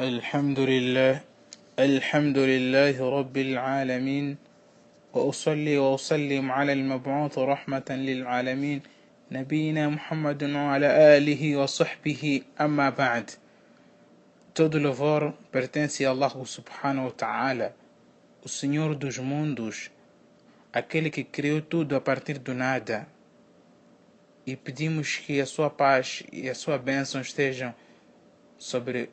الحمد لله الحمد لله رب العالمين وأصلي وأسلم على المبعوث رحمة للعالمين نبينا محمد وعلى آله وصحبه أما بعد Todo louvor pertence a Allah subhanahu wa ta'ala, o Senhor dos mundos, aquele que criou tudo a partir do nada. E pedimos que a sua paz e a sua bênção estejam sobre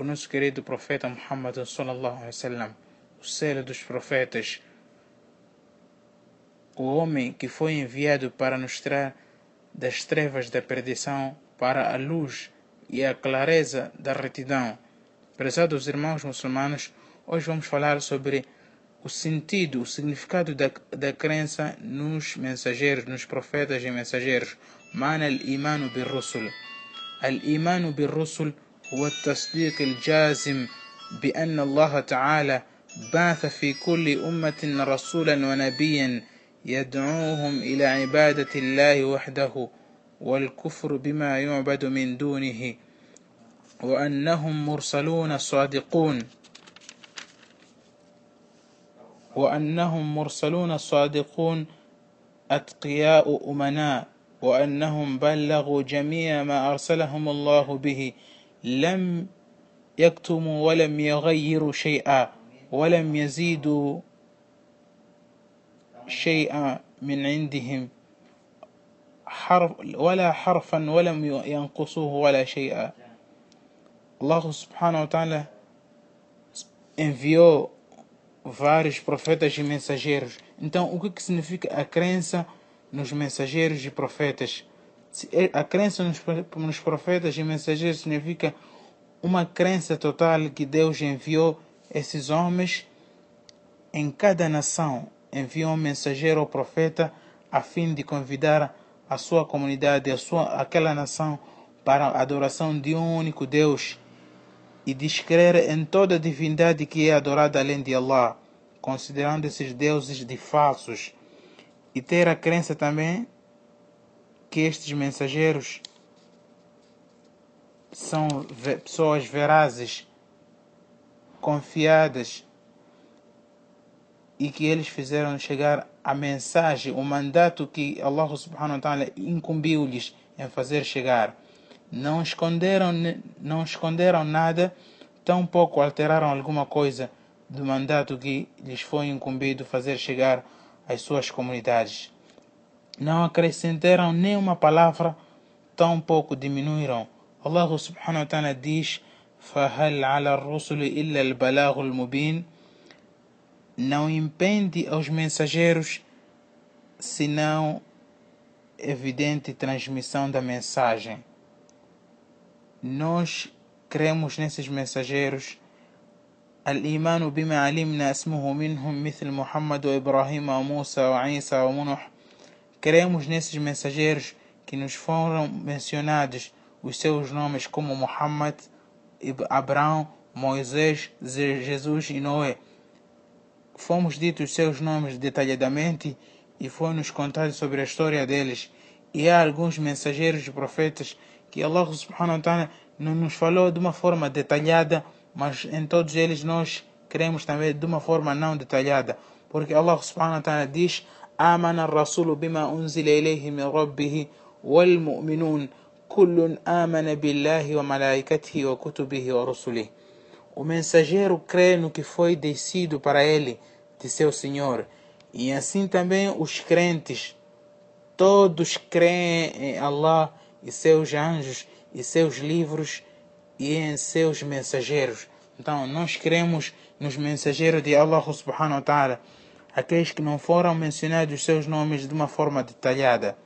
o nosso querido profeta Muhammad sallallahu alaihi wasallam, o selo dos profetas, o homem que foi enviado para nos tirar das trevas da perdição para a luz e a clareza da retidão. Prezados irmãos muçulmanos, hoje vamos falar sobre o sentido, o significado da, da crença nos mensageiros, nos profetas e mensageiros. Mana al-imanu bi-rusul, Al-imanu bi-rusul. هو التصديق الجازم بأن الله تعالى بعث في كل أمة رسولا ونبيا يدعوهم إلى عبادة الله وحده والكفر بما يعبد من دونه وأنهم مرسلون صادقون. وأنهم مرسلون صادقون أتقياء أمناء وأنهم بلغوا جميع ما أرسلهم الله به لم يكتموا ولم يغيروا شيئا ولم يزيدوا شيئا من عندهم حرف ولا حرفا ولم ينقصوه ولا شيئا الله سبحانه وتعالى enviou vários profetas e mensageiros. Então, o que, que significa a crença nos mensageiros e profetas? A crença nos, nos profetas e mensageiros significa uma crença total que Deus enviou esses homens em cada nação. Enviou um mensageiro ou profeta a fim de convidar a sua comunidade, a sua, aquela nação, para a adoração de um único Deus e descrer em toda a divindade que é adorada além de Allah, considerando esses deuses de falsos, e ter a crença também que estes mensageiros são pessoas verazes, confiadas e que eles fizeram chegar a mensagem, o mandato que Allah subhanahu wa ta'ala incumbiu-lhes em fazer chegar. Não esconderam, não esconderam nada, tampouco alteraram alguma coisa do mandato que lhes foi incumbido fazer chegar às suas comunidades Não acrescentaram nenhuma palavra, tampouco diminuíram. Allah subhanahu wa ta'ala diz: فهل على الرسل إلا البلاغ المبين não impede aos mensageiros senão evidente transmissão da mensagem. Nós cremos nesses mensageiros. الإيمان بما علمنا اسمه منهم مثل محمد وإبراهيم وموسى وعيسى ونوح Cremos nesses mensageiros que nos foram mencionados os seus nomes como Muhammad, Abraão, Moisés, Jesus e Noé. Fomos ditos seus nomes detalhadamente e foi-nos contado sobre a história deles. E há alguns mensageiros e profetas que Allah subhanahu wa ta'ala não nos falou de uma forma detalhada, mas em todos eles nós cremos também de uma forma não detalhada. Porque Allah subhanahu wa ta'ala diz آمن الرسول بما أنزل إليه من ربه والمؤمنون كل آمن بالله وملائكته وكتبه ورسله O mensageiro crê no que foi descido para ele de seu Senhor. E assim também os crentes, todos creem em Allah e seus anjos e seus livros e em seus mensageiros. Então, nós cremos nos mensageiros de Allah subhanahu wa ta'ala, Aqueles que não foram mencionados seus nomes de uma forma detalhada.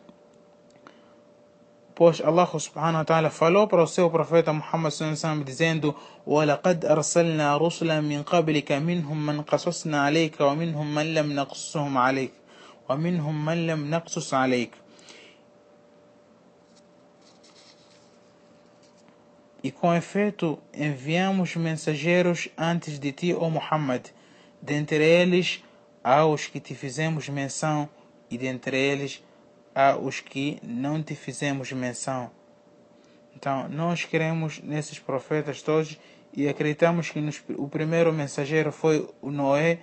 Pois Allah subhanahu wa ta'ala falou para o seu profeta Muhammad sallallahu dizendo: "وَلَقَدْ أَرْسَلْنَا رُسُلًا مِنْ قَبْلِكَ مِنْهُمْ مَنْ قَصَصْنَا عَلَيْكَ وَمِنْهُمْ مَنْ لَمْ نَقْصُصْهُمْ عَلَيْكَ وَمِنْهُمْ مَنْ لَمْ نَقْصُصْ عَلَيْكَ E com efeito enviamos mensageiros antes de ti, ó Muhammad, dentre eles há os que te fizemos menção, e dentre eles há os que não te fizemos menção. Então, nós queremos nesses profetas todos e acreditamos que nos, o primeiro mensageiro foi o Noé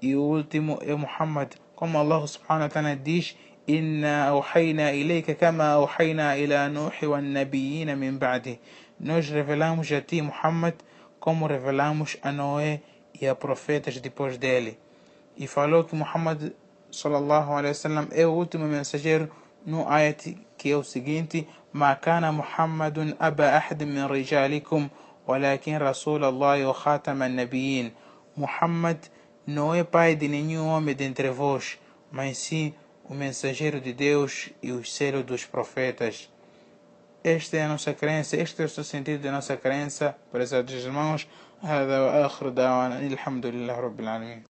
e o último é Muhammad. Como Allah subhanahu wa ta'ala diz, Inna awhayna ilayka kama awhayna ila Nuhi wa nabiyina min ba'di. Nós revelamos a ti, Muhammad, como revelamos a Noé e a profetas depois dele E falou que Muhammad sallallahu alaihi wasallam é o último mensageiro no ayat que é o seguinte: ما كان محمد أبا أحد من رجالكم ولكن رسول الله وخاتم النبيين. Muhammad não é pai de nenhum homem dentre vós, mas sim o mensageiro de Deus e o selo dos profetas. Esta é a nossa crença, este é o sentido da nossa crença, prezados irmãos. هذا وآخر دعوانا الحمد لله رب العالمين